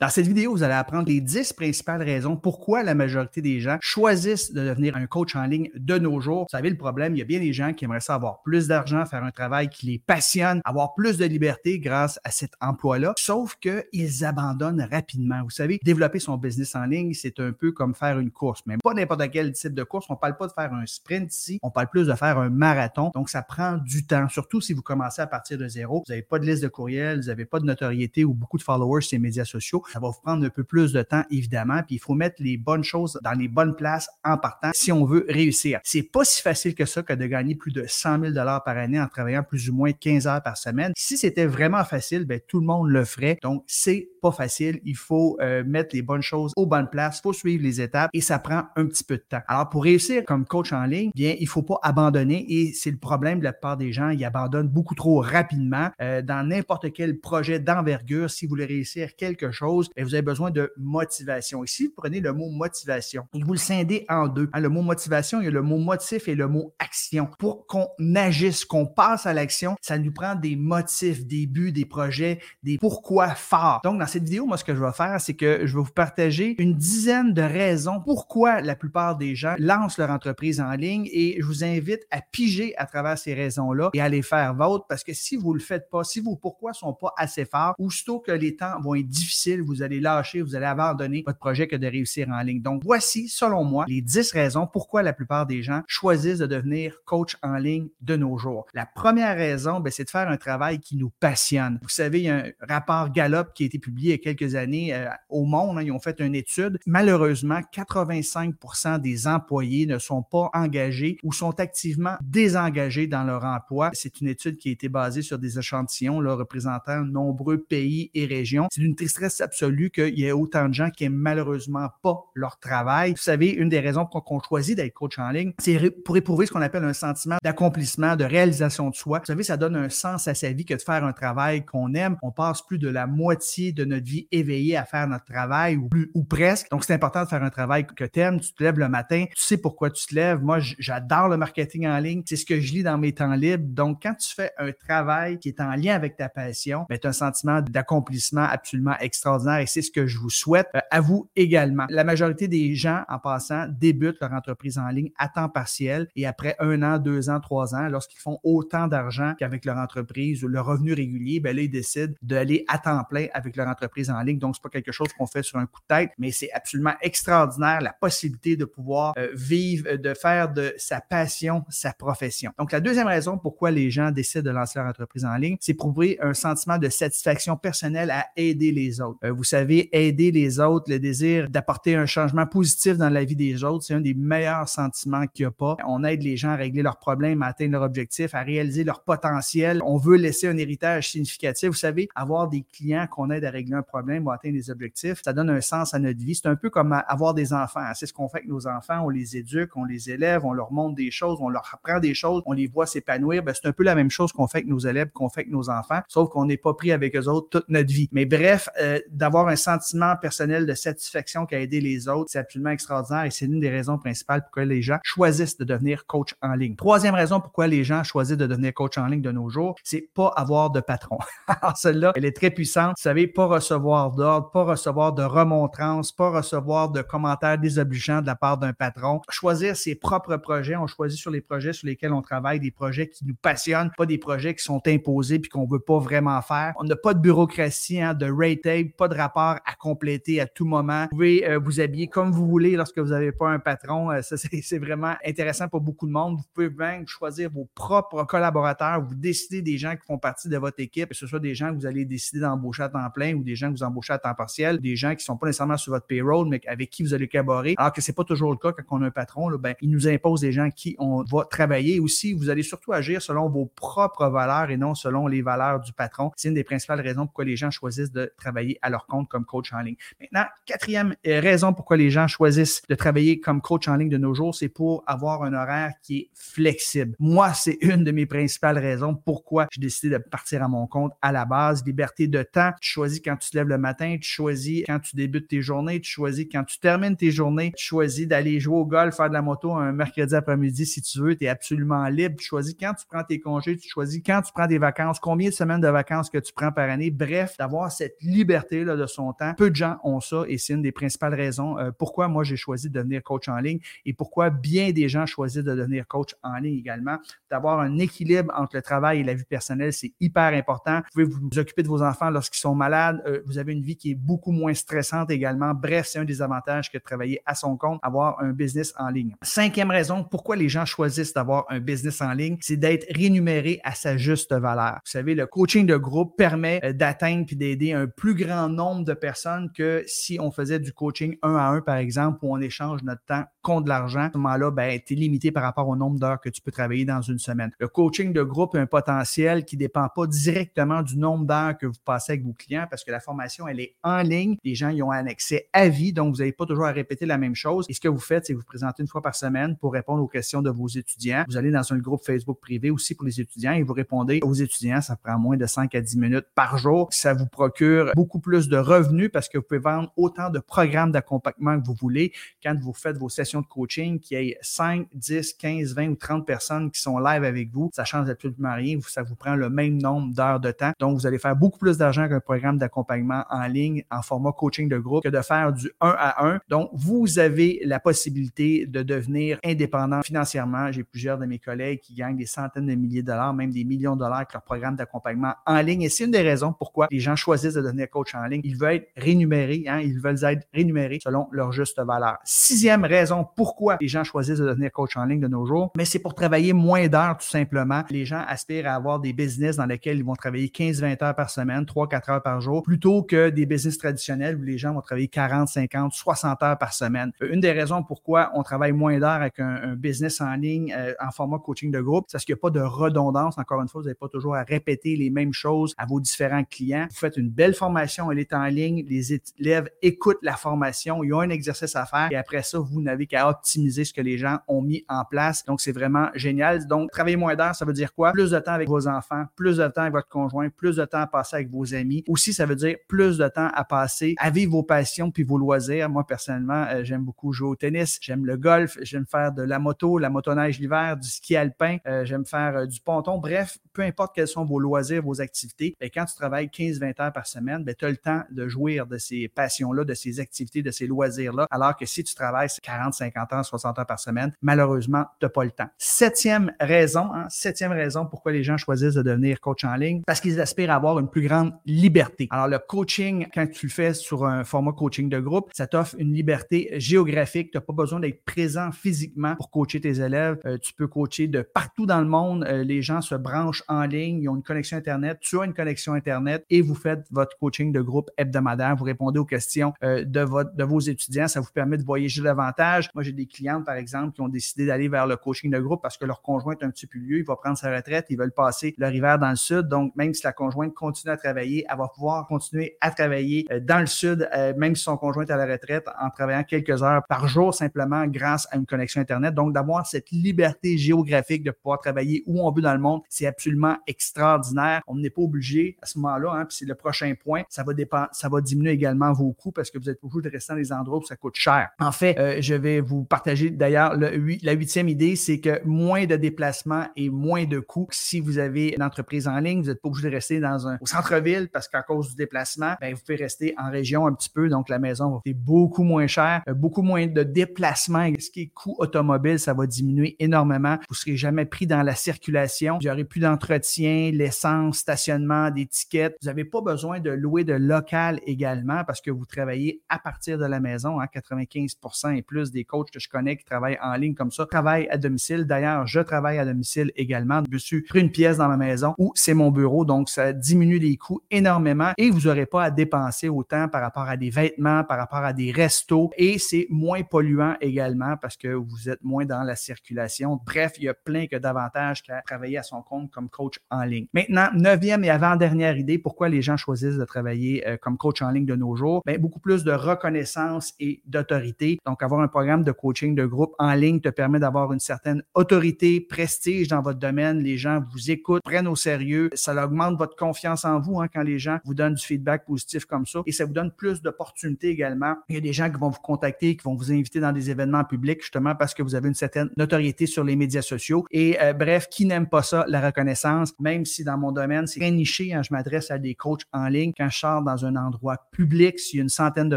Dans cette vidéo, vous allez apprendre les 10 principales raisons pourquoi la majorité des gens choisissent de devenir un coach en ligne de nos jours. Vous savez, le problème, il y a bien des gens qui aimeraient ça avoir plus d'argent, faire un travail qui les passionne, avoir plus de liberté grâce à cet emploi-là, sauf qu'ils abandonnent rapidement. Vous savez, développer son business en ligne, c'est un peu comme faire une course, mais pas n'importe quel type de course. On ne parle pas de faire un sprint ici, on parle plus de faire un marathon. Donc, ça prend du temps, surtout si vous commencez à partir de zéro. Vous n'avez pas de liste de courriel, vous n'avez pas de notoriété ou beaucoup de followers sur les médias sociaux. Ça va vous prendre un peu plus de temps, évidemment, puis il faut mettre les bonnes choses dans les bonnes places en partant si on veut réussir. C'est pas si facile que ça que de gagner plus de 100 000 dollars par année en travaillant plus ou moins 15 heures par semaine. Si c'était vraiment facile, ben, tout le monde le ferait. Donc, c'est pas facile. Il faut euh, mettre les bonnes choses aux bonnes places. Il faut suivre les étapes et ça prend un petit peu de temps. Alors, pour réussir comme coach en ligne, bien, il faut pas abandonner et c'est le problème de la plupart des gens. Ils abandonnent beaucoup trop rapidement euh, dans n'importe quel projet d'envergure. Si vous voulez réussir quelque chose, bien, vous avez besoin de motivation. Ici, vous prenez le mot motivation et vous le scindez en deux. Hein, le mot motivation, il y a le mot motif et le mot action. Pour qu'on agisse, qu'on passe à l'action, ça nous prend des motifs, des buts, des projets, des pourquoi faire. Donc, dans cette vidéo, moi, ce que je vais faire, c'est que je vais vous partager une dizaine de raisons pourquoi la plupart des gens lancent leur entreprise en ligne et je vous invite à piger à travers ces raisons-là et à les faire vôtres parce que si vous le faites pas, si vos pourquoi sont pas assez forts, aussitôt que les temps vont être difficiles, vous allez lâcher, vous allez abandonner votre projet que de réussir en ligne. Donc, voici, selon moi, les 10 raisons pourquoi la plupart des gens choisissent de devenir coach en ligne de nos jours. La première raison, ben, c'est de faire un travail qui nous passionne. Vous savez, il y a un rapport Gallup qui a été publié il y a quelques années euh, au monde. Hein, ils ont fait une étude. Malheureusement, 85% des employés ne sont pas engagés ou sont activement désengagés dans leur emploi. C'est une étude qui a été basée sur des échantillons là, représentant nombreux pays et régions. C'est une tristesse absolue qu'il y ait autant de gens qui n'aiment malheureusement pas leur travail. Vous savez, une des raisons pour qu'on choisit d'être coach en ligne, c'est pour éprouver ce qu'on appelle un sentiment d'accomplissement, de réalisation de soi. Vous savez, ça donne un sens à sa vie que de faire un travail qu'on aime. On passe plus de la moitié de notre vie éveillée à faire notre travail ou, plus, ou presque. Donc, c'est important de faire un travail que tu aimes. Tu te lèves le matin, tu sais pourquoi tu te lèves. Moi, j'adore le marketing en ligne. C'est ce que je lis dans mes temps libres. Donc, quand tu fais un travail qui est en lien avec ta passion, ben, tu as un sentiment d'accomplissement absolument extraordinaire et c'est ce que je vous souhaite euh, à vous également. La majorité des gens, en passant, débutent leur entreprise en ligne à temps partiel et après un an, deux ans, trois ans, lorsqu'ils font autant d'argent qu'avec leur entreprise ou leur revenu régulier, ben là, ils décident d'aller à temps plein avec leur entreprise en ligne. Donc, c'est pas quelque chose qu'on fait sur un coup de tête, mais c'est absolument extraordinaire la possibilité de pouvoir euh, vivre, euh, de faire de sa passion sa profession. Donc, la deuxième raison pourquoi les gens décident de lancer leur entreprise en ligne, c'est prouver un sentiment de satisfaction personnelle à aider les autres. Euh, vous savez, aider les autres, le désir d'apporter un changement positif dans la vie des autres, c'est un des meilleurs sentiments qu'il n'y a pas. On aide les gens à régler leurs problèmes, à atteindre leur objectif, à réaliser leur potentiel. On veut laisser un héritage significatif. Vous savez, avoir des clients qu'on aide à régler un problème ou atteindre des objectifs, ça donne un sens à notre vie. C'est un peu comme avoir des enfants. C'est ce qu'on fait avec nos enfants. On les éduque, on les élève, on leur montre des choses, on leur apprend des choses, on les voit s'épanouir. Ben, c'est un peu la même chose qu'on fait avec nos élèves, qu'on fait avec nos enfants, sauf qu'on n'est pas pris avec eux autres toute notre vie. Mais bref, euh, d'avoir un sentiment personnel de satisfaction qu'à aider les autres, c'est absolument extraordinaire et c'est une des raisons principales pourquoi les gens choisissent de devenir coach en ligne. Troisième raison pourquoi les gens choisissent de devenir coach en ligne de nos jours, c'est pas avoir de patron. Alors celle-là, elle est très puissante. Vous savez, pas recevoir d'ordre, pas recevoir de remontrance, pas recevoir de commentaires désobligeants de la part d'un patron. Choisir ses propres projets. On choisit sur les projets sur lesquels on travaille des projets qui nous passionnent, pas des projets qui sont imposés puis qu'on veut pas vraiment faire. On n'a pas de bureaucratie, hein, de rate pas de rapport à compléter à tout moment. Vous pouvez euh, vous habiller comme vous voulez lorsque vous n'avez pas un patron. Euh, ça, c'est vraiment intéressant pour beaucoup de monde. Vous pouvez même choisir vos propres collaborateurs. Vous décidez des gens qui font partie de votre équipe, que ce soit des gens que vous allez décider d'embaucher à temps plein ou des gens que vous embauchez à temps partiel, des gens qui sont pas nécessairement sur votre payroll, mais avec qui vous allez collaborer. Alors que c'est pas toujours le cas quand on a un patron. Ben, il nous impose des gens qui on va travailler aussi. Vous allez surtout agir selon vos propres valeurs et non selon les valeurs du patron. C'est une des principales raisons pourquoi les gens choisissent de travailler à leur compte comme coach en ligne. Maintenant, quatrième euh, raison pourquoi les gens choisissent de travailler comme coach en ligne de nos jours, c'est pour avoir un horaire qui est flexible. Moi, c'est une de mes principales raisons pourquoi j'ai décidé de partir à mon compte à la base. Liberté de temps. Tu choisis quand tu te lèves le matin, tu choisis quand tu débutes tes journées, tu choisis quand tu termines tes journées, tu choisis d'aller jouer au golf, faire de la moto un mercredi après-midi si tu veux, tu es absolument libre. Tu choisis quand tu prends tes congés, tu choisis quand tu prends des vacances, combien de semaines de vacances que tu prends par année. Bref, d'avoir cette liberté de son temps. Peu de gens ont ça et c'est une des principales raisons euh, pourquoi moi j'ai choisi de devenir coach en ligne et pourquoi bien des gens choisissent de devenir coach en ligne également. D'avoir un équilibre entre le travail et la vie personnelle, c'est hyper important. Vous pouvez vous occuper de vos enfants lorsqu'ils sont malades. Euh, vous avez une vie qui est beaucoup moins stressante également. Bref, c'est un des avantages que de travailler à son compte, avoir un business en ligne. Cinquième raison pourquoi les gens choisissent d'avoir un business en ligne, c'est d'être rémunéré à sa juste valeur. Vous savez, le coaching de groupe permet euh, d'atteindre puis d'aider un plus grand nombre de personnes que si on faisait du coaching un à un, par exemple, où on échange notre temps contre de l'argent. À ce moment-là, ben, tu es limité par rapport au nombre d'heures que tu peux travailler dans une semaine. Le coaching de groupe a un potentiel qui ne dépend pas directement du nombre d'heures que vous passez avec vos clients parce que la formation, elle est en ligne. Les gens y ont un accès à vie, donc vous n'avez pas toujours à répéter la même chose. Et ce que vous faites, c'est vous présenter une fois par semaine pour répondre aux questions de vos étudiants. Vous allez dans un groupe Facebook privé aussi pour les étudiants et vous répondez aux étudiants. Ça prend moins de 5 à 10 minutes par jour. Ça vous procure beaucoup plus de revenus parce que vous pouvez vendre autant de programmes d'accompagnement que vous voulez quand vous faites vos sessions de coaching, qu'il y ait 5, 10, 15, 20 ou 30 personnes qui sont live avec vous. Ça change absolument rien. Ça vous prend le même nombre d'heures de temps. Donc, vous allez faire beaucoup plus d'argent qu'un programme d'accompagnement en ligne en format coaching de groupe que de faire du 1 à 1. Donc, vous avez la possibilité de devenir indépendant financièrement. J'ai plusieurs de mes collègues qui gagnent des centaines de milliers de dollars, même des millions de dollars avec leur programme d'accompagnement en ligne. Et c'est une des raisons pourquoi les gens choisissent de devenir coach en ligne. Ils veulent être rémunérés, hein, ils veulent être rémunérés selon leur juste valeur. Sixième raison pourquoi les gens choisissent de devenir coach en ligne de nos jours, mais c'est pour travailler moins d'heures tout simplement. Les gens aspirent à avoir des business dans lesquels ils vont travailler 15-20 heures par semaine, 3-4 heures par jour, plutôt que des business traditionnels où les gens vont travailler 40, 50, 60 heures par semaine. Une des raisons pourquoi on travaille moins d'heures avec un, business en ligne euh, en format coaching de groupe, c'est parce qu'il n'y a pas de redondance. Encore une fois, vous n'avez pas toujours à répéter les mêmes choses à vos différents clients. Vous faites une belle formation, elle est en ligne, les élèves écoutent la formation, ils ont un exercice à faire et après ça, vous n'avez qu'à optimiser ce que les gens ont mis en place. Donc, c'est vraiment génial. Donc, travailler moins d'heures, ça veut dire quoi? Plus de temps avec vos enfants, plus de temps avec votre conjoint, plus de temps à passer avec vos amis. Aussi, ça veut dire plus de temps à passer à vivre vos passions puis vos loisirs. Moi, personnellement, euh, j'aime beaucoup jouer au tennis, j'aime le golf, j'aime faire de la moto, la motoneige l'hiver, du ski alpin, euh, j'aime faire euh, du ponton. Bref, peu importe quels sont vos loisirs, vos activités, bien, quand tu travailles 15-20 heures par semaine, ben, tu as le temps de jouir de ces passions-là, de ces activités, de ces loisirs-là. Alors que si tu travailles 40, 50 heures, 60 heures par semaine, malheureusement, tu n'as pas le temps. Septième raison, hein, septième raison pourquoi les gens choisissent de devenir coach en ligne, parce qu'ils aspirent à avoir une plus grande liberté. Alors, le coaching, quand tu le fais sur un format coaching de groupe, ça t'offre une liberté géographique. Tu n'as pas besoin d'être présent physiquement pour coacher tes élèves. Euh, tu peux coacher de partout dans le monde. Euh, les gens se branchent en ligne, ils ont une connexion Internet, tu as une connexion Internet et vous faites votre coaching de groupe hebdomadaire. Vous répondez aux questions euh, de, votre, de vos étudiants. Ça vous permet de voyager davantage. Moi, j'ai des clientes, par exemple, qui ont décidé d'aller vers le coaching de groupe parce que leur conjoint est un petit peu vieux, il va prendre sa retraite, ils veulent passer leur hiver dans le sud. Donc, même si la conjointe continue à travailler, elle va pouvoir continuer à travailler euh, dans le sud, euh, même si son conjoint est à la retraite, en travaillant quelques heures par jour simplement grâce à une connexion Internet. Donc, d'avoir cette liberté géographique de pouvoir travailler où on veut dans le monde, c'est absolument extraordinaire. On n'est pas obligé à ce moment-là, hein, puis c'est le prochain point, ça va dépendre, ça va diminuer également vos coûts parce que vous êtes obligé de rester dans des endroits où ça coûte cher. En fait, euh, je vais vous partager d'ailleurs la huitième idée, c'est que moins de déplacements et moins de coûts. Si vous avez une entreprise en ligne, vous n'êtes pas obligé de rester dans un, au centre-ville parce qu'à cause du déplacement, ben, vous pouvez rester en région un petit peu. Donc, la maison va coûter beaucoup moins cher, euh, beaucoup moins de déplacements. Ce qui est coût automobile, ça va diminuer énormément. Vous ne serez jamais pris dans la circulation. Vous n'aurez plus d'entretien, l'essence, stationnement, tickets. Vous n'avez pas besoin de louer de local également parce que vous travaillez à partir de la maison. Hein, 95% et plus des coachs que je connais qui travaillent en ligne comme ça travaillent à domicile. D'ailleurs, je travaille à domicile également. Je suis pris une pièce dans ma maison où c'est mon bureau, donc ça diminue les coûts énormément et vous n'aurez pas à dépenser autant par rapport à des vêtements, par rapport à des restos et c'est moins polluant également parce que vous êtes moins dans la circulation. Bref, il y a plein que d'avantages qu'à travailler à son compte comme coach en ligne. Maintenant, neuvième et avant-dernière idée, pourquoi les gens choisissent de travailler euh, comme coach en ligne de nos jours? Bien, beaucoup plus de reconnaissance et d'autorité. Donc, avoir un programme de coaching de groupe en ligne te permet d'avoir une certaine autorité, prestige dans votre domaine. Les gens vous écoutent, prennent au sérieux. Ça augmente votre confiance en vous hein, quand les gens vous donnent du feedback positif comme ça. Et ça vous donne plus d'opportunités également. Il y a des gens qui vont vous contacter, qui vont vous inviter dans des événements publics justement parce que vous avez une certaine notoriété sur les médias sociaux. Et euh, bref, qui n'aime pas ça, la reconnaissance, même si dans mon domaine, c'est très niché. Hein, je m'adresse à des coachs en ligne. Quand je sors dans un endroit public, s'il y a une centaine de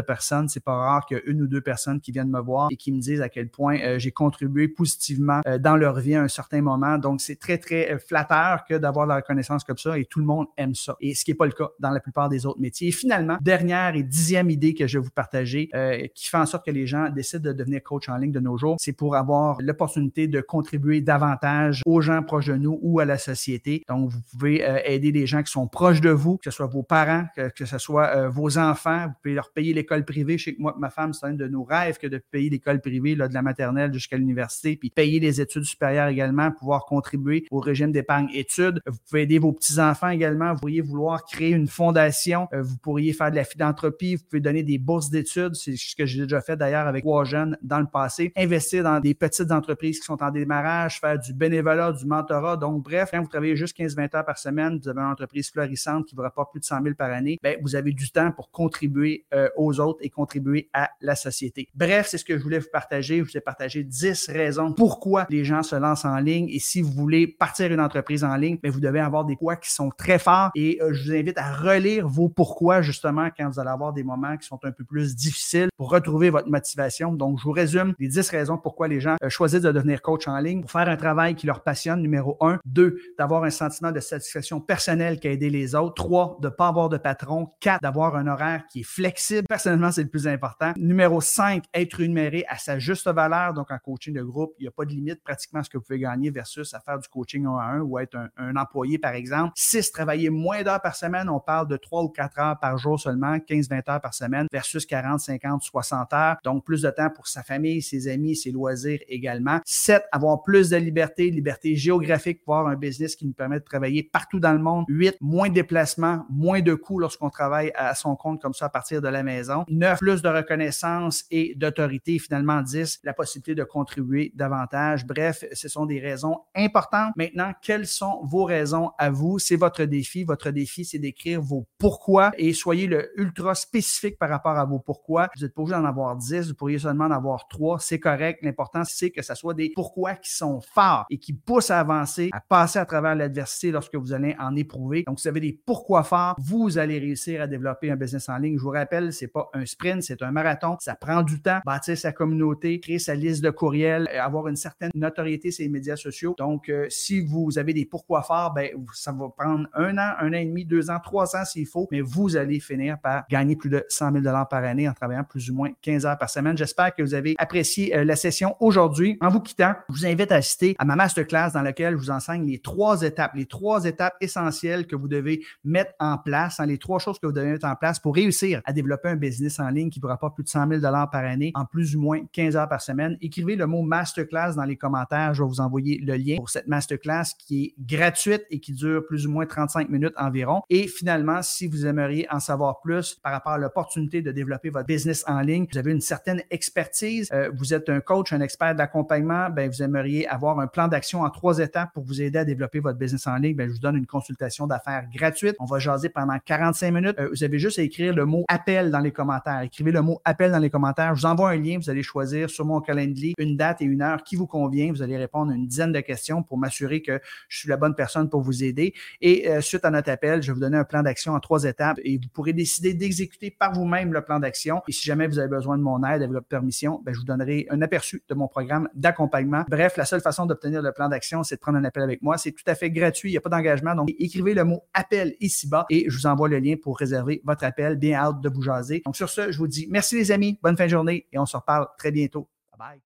personnes, c'est pas rare qu'il y a une ou deux personnes qui viennent me voir et qui me disent à quel point euh, j'ai contribué positivement euh, dans leur vie à un certain moment. Donc, c'est très, très flatteur que d'avoir la reconnaissance comme ça et tout le monde aime ça. Et ce qui n'est pas le cas dans la plupart des autres métiers. Et finalement, dernière et dixième idée que je vais vous partager, qui fait en sorte que les gens décident de devenir coach en ligne de nos jours, c'est pour avoir l'opportunité de contribuer davantage aux gens proches de nous ou à la société. Donc, vous pouvez euh, aider les gens qui sont proches de vous, que ce soit vos parents, que, ce soit euh, vos enfants. Vous pouvez leur payer l'école privée. Je que moi, ma femme, c'est un de nos rêves que de payer l'école privée là, de la maternelle jusqu'à l'université, puis payer les études supérieures également, pouvoir contribuer au régime d'épargne études. Vous pouvez aider vos petits-enfants également. Vous pourriez vouloir créer une fondation. Euh, vous pourriez faire de la philanthropie. Vous pouvez donner des bourses d'études. C'est ce que j'ai déjà fait d'ailleurs avec trois jeunes dans le passé. Investir dans des petites entreprises qui sont en démarrage, faire du bénévolat, du mentorat. Donc, bref, quand vous travaillez juste 15-20 heures par semaine, vous avez une entreprise florissante qui vous rapporte plus de 100 000 par année, bien, vous avez du temps pour contribuer euh, aux autres et contribuer à la société. Bref, c'est ce que je voulais partager. Je vous ai partagé 10 raisons pourquoi les gens se lancent en ligne. Et si vous voulez partir une entreprise en ligne, bien, vous devez avoir des poids qui sont très forts. Et euh, je vous invite à relire vos pourquoi justement quand vous allez avoir des moments qui sont un peu plus difficiles pour retrouver votre motivation. Donc, je vous résume les 10 raisons pourquoi les gens euh, choisissent de devenir coach en ligne pour faire un travail qui leur passionne, numéro un. Deux, d'avoir un sentiment de satisfaction personnelle qui a aidé les autres. Trois, de ne pas avoir de patron. Quatre, d'avoir un horaire qui est flexible. Personnellement, c'est le plus important. Numéro cinq, être rémunéré à sa juste valeur. Donc, en coaching de groupe, il n'y a pas de limite pratiquement à ce que vous pouvez gagner versus à faire du coaching un à un ou être un, employé, par exemple. Six, travailler moins d'heures par semaine. On parle de trois ou quatre heures par jour seulement, 15-20 heures par semaine versus 40, 50, 60 heures. Donc, plus de temps pour sa famille, ses amis, ses loisirs également. 7. Avoir plus de liberté, liberté géographique pour avoir un business qui nous permet de travailler partout dans le monde. 8. Moins de déplacements, moins de coûts lorsqu'on travaille à son compte comme ça à partir de la maison. 9. Plus de reconnaissance et d'autorité. Finalement, 10. La possibilité de contribuer davantage. Bref, ce sont des raisons importantes. Maintenant, quelles sont vos raisons à vous? C'est votre défi. Votre défi, c'est d'écrire vos pourquoi et soyez le ultra spécifique par rapport à vos pourquoi. Vous n'êtes pas obligé d'en avoir 10, vous pourriez seulement en avoir 3. C'est correct. L'important, c'est que ça soit des pourquoi qui sont forts et qui poussent à avancer, à passer à travers l'adversité lorsque vous allez en éprouver. Donc, vous avez des pourquoi forts, vous allez réussir à développer un business en ligne. Je vous rappelle, c'est pas un sprint, c'est un marathon. Ça prend du temps, bâtir sa communauté, créer sa liste de courriels, euh, avoir une certaine notoriété sur les médias sociaux. Donc, euh, si vous avez des pourquoi forts, ben, ça va prendre un an, un an et demi, deux ans, trois ans s'il faut, mais vous allez finir par gagner plus de 100 000 par année en travaillant plus ou moins 15 heures par semaine. J'espère que vous avez apprécié euh, la session aujourd'hui. En vous quittant, je vous invite à assister à ma masterclass dans laquelle je vous enseigne les trois étapes, les trois étapes essentielles que vous devez mettre en place, hein, les trois choses que vous devez mettre en place pour réussir à développer un business en ligne qui vous rapporte plus de 100 000 par année en plus ou moins 15 heures par semaine. Écrivez le mot masterclass dans les commentaires. Je vais vous envoyer le lien pour cette masterclass qui est gratuite et qui dure plus ou moins 35 minutes environ. Et finalement, si vous aimeriez en savoir plus par rapport à l'opportunité de développer votre business en ligne, vous avez une certaine expertise, euh, vous êtes un coach, un expert d'accompagnement, ben, vous aimeriez avoir un plan d'action en trois étapes pour vous aider à développer votre business en ligne, ben, je vous donne une consultation d'affaires gratuite. On va jaser pendant 45 minutes. Euh, vous avez juste à écrire le mot appel dans les commentaires. Écrivez le mot appel dans les commentaires. Je vous envoie un lien. Vous allez choisir sur mon calendrier une date et une heure qui vous convient. Vous allez répondre à une dizaine de questions pour m'assurer que je suis la bonne personne pour vous aider. Et euh, suite à notre appel, je vais vous donner un plan d'action en trois étapes et vous pourrez décider d'exécuter par vous-même le plan d'action. Et si jamais vous avez besoin de mon aide, avec votre permission, ben, je vous donnerai un aperçu de mon programme d'accompagnement. Bref, la seule façon d'obtenir le plan d'action, c'est de prendre un appel avec moi. C'est tout à fait gratuit, il n'y a pas d'engagement. Donc, écrivez le mot appel ici-bas et je vous envoie le lien pour réserver votre appel. Bien hâte de vous jaser. Donc, sur ce, je vous dis merci les amis, bonne fin de journée et on se reparle très bientôt. Bye bye.